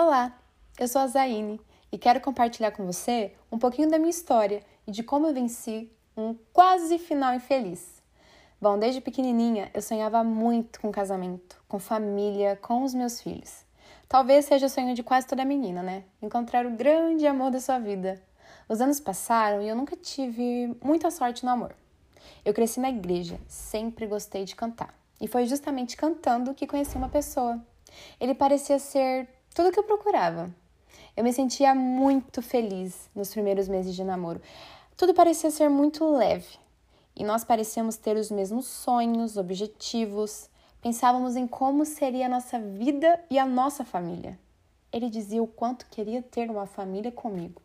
Olá, eu sou a Zaine e quero compartilhar com você um pouquinho da minha história e de como eu venci um quase final infeliz. Bom, desde pequenininha eu sonhava muito com casamento, com família, com os meus filhos. Talvez seja o sonho de quase toda menina, né? Encontrar o grande amor da sua vida. Os anos passaram e eu nunca tive muita sorte no amor. Eu cresci na igreja, sempre gostei de cantar. E foi justamente cantando que conheci uma pessoa. Ele parecia ser tudo o que eu procurava. Eu me sentia muito feliz nos primeiros meses de namoro. Tudo parecia ser muito leve. E nós parecíamos ter os mesmos sonhos, objetivos. Pensávamos em como seria a nossa vida e a nossa família. Ele dizia o quanto queria ter uma família comigo.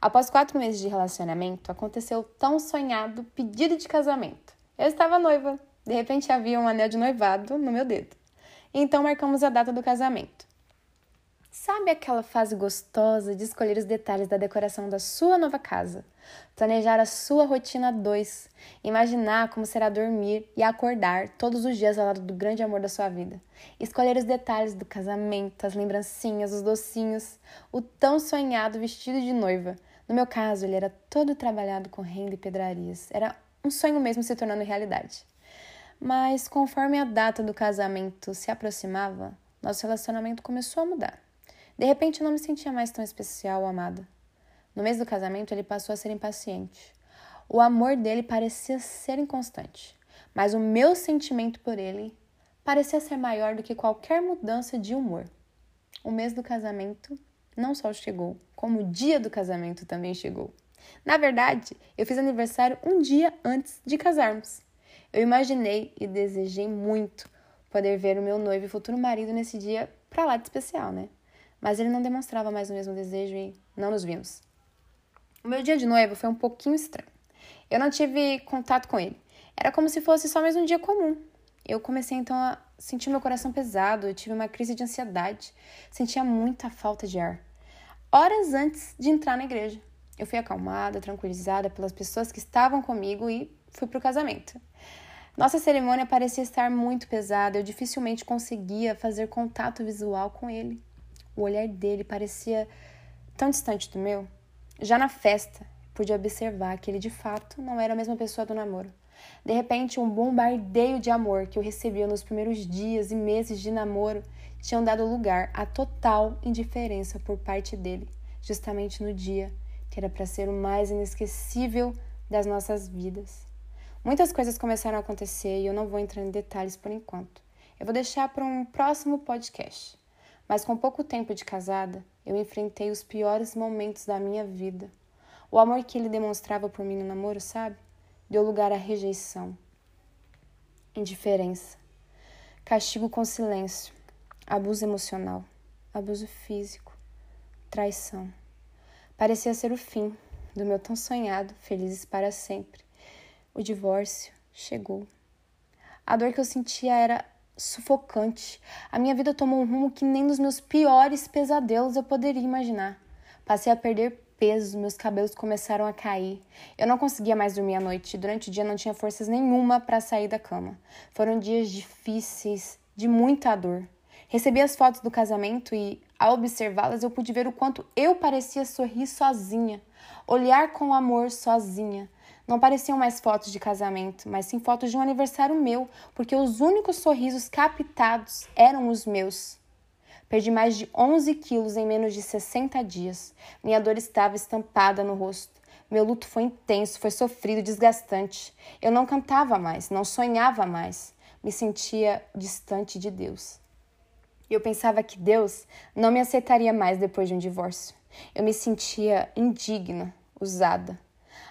Após quatro meses de relacionamento, aconteceu tão sonhado pedido de casamento. Eu estava noiva. De repente havia um anel de noivado no meu dedo. Então marcamos a data do casamento. Sabe aquela fase gostosa de escolher os detalhes da decoração da sua nova casa? Planejar a sua rotina 2, imaginar como será dormir e acordar todos os dias ao lado do grande amor da sua vida. Escolher os detalhes do casamento, as lembrancinhas, os docinhos, o tão sonhado vestido de noiva. No meu caso, ele era todo trabalhado com renda e pedrarias. Era um sonho mesmo se tornando realidade. Mas conforme a data do casamento se aproximava, nosso relacionamento começou a mudar. De repente, não me sentia mais tão especial ou amada. No mês do casamento, ele passou a ser impaciente. O amor dele parecia ser inconstante, mas o meu sentimento por ele parecia ser maior do que qualquer mudança de humor. O mês do casamento não só chegou, como o dia do casamento também chegou. Na verdade, eu fiz aniversário um dia antes de casarmos. Eu imaginei e desejei muito poder ver o meu noivo e futuro marido nesse dia pra lá de especial, né? Mas ele não demonstrava mais o mesmo desejo e não nos vimos. O meu dia de noiva foi um pouquinho estranho. Eu não tive contato com ele. Era como se fosse só mais um dia comum. Eu comecei então a sentir meu coração pesado, eu tive uma crise de ansiedade, sentia muita falta de ar. Horas antes de entrar na igreja, eu fui acalmada, tranquilizada pelas pessoas que estavam comigo e fui para o casamento. Nossa cerimônia parecia estar muito pesada, eu dificilmente conseguia fazer contato visual com ele. O olhar dele parecia tão distante do meu. Já na festa, pude observar que ele de fato não era a mesma pessoa do namoro. De repente, um bombardeio de amor que eu recebia nos primeiros dias e meses de namoro tinham dado lugar à total indiferença por parte dele, justamente no dia que era para ser o mais inesquecível das nossas vidas. Muitas coisas começaram a acontecer e eu não vou entrar em detalhes por enquanto. Eu vou deixar para um próximo podcast. Mas com pouco tempo de casada, eu enfrentei os piores momentos da minha vida. O amor que ele demonstrava por mim no namoro, sabe? Deu lugar à rejeição, indiferença, castigo com silêncio, abuso emocional, abuso físico, traição. Parecia ser o fim do meu tão sonhado felizes para sempre. O divórcio chegou. A dor que eu sentia era sufocante. A minha vida tomou um rumo que nem nos meus piores pesadelos eu poderia imaginar. Passei a perder peso, meus cabelos começaram a cair. Eu não conseguia mais dormir à noite. Durante o dia não tinha forças nenhuma para sair da cama. Foram dias difíceis, de muita dor. Recebi as fotos do casamento e, ao observá-las, eu pude ver o quanto eu parecia sorrir sozinha, olhar com amor sozinha. Não pareciam mais fotos de casamento, mas sim fotos de um aniversário meu, porque os únicos sorrisos captados eram os meus. Perdi mais de 11 quilos em menos de 60 dias. Minha dor estava estampada no rosto. Meu luto foi intenso, foi sofrido, desgastante. Eu não cantava mais, não sonhava mais. Me sentia distante de Deus. Eu pensava que Deus não me aceitaria mais depois de um divórcio. Eu me sentia indigna, usada.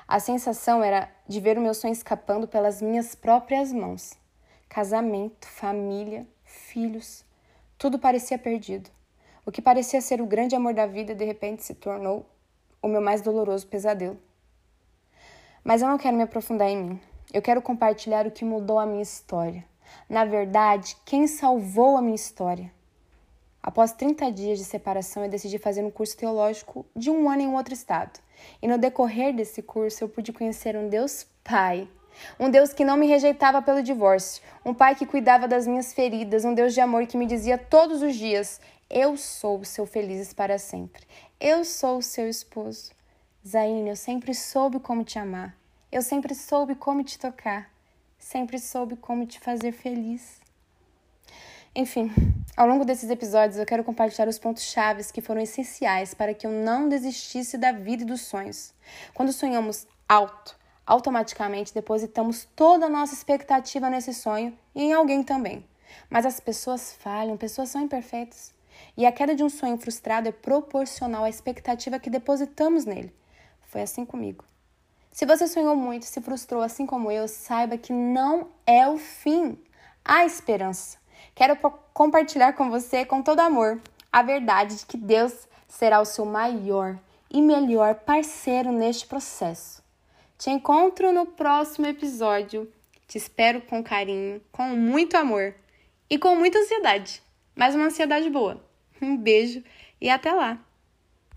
A sensação era de ver o meu sonho escapando pelas minhas próprias mãos. Casamento, família, filhos, tudo parecia perdido. O que parecia ser o grande amor da vida de repente se tornou o meu mais doloroso pesadelo. Mas eu não quero me aprofundar em mim. Eu quero compartilhar o que mudou a minha história. Na verdade, quem salvou a minha história. Após 30 dias de separação, eu decidi fazer um curso teológico de um ano em um outro estado. E no decorrer desse curso eu pude conhecer um Deus Pai. Um Deus que não me rejeitava pelo divórcio, um pai que cuidava das minhas feridas, um Deus de amor que me dizia todos os dias: Eu sou o seu felizes para sempre. Eu sou o seu esposo. Zaine, eu sempre soube como te amar. Eu sempre soube como te tocar. Sempre soube como te fazer feliz. Enfim, ao longo desses episódios eu quero compartilhar os pontos chaves que foram essenciais para que eu não desistisse da vida e dos sonhos. Quando sonhamos alto, automaticamente depositamos toda a nossa expectativa nesse sonho e em alguém também. Mas as pessoas falham, pessoas são imperfeitas. E a queda de um sonho frustrado é proporcional à expectativa que depositamos nele. Foi assim comigo. Se você sonhou muito, se frustrou assim como eu, saiba que não é o fim. Há esperança. Quero compartilhar com você, com todo amor, a verdade de que Deus será o seu maior e melhor parceiro neste processo. Te encontro no próximo episódio. Te espero com carinho, com muito amor e com muita ansiedade, mas uma ansiedade boa. Um beijo e até lá!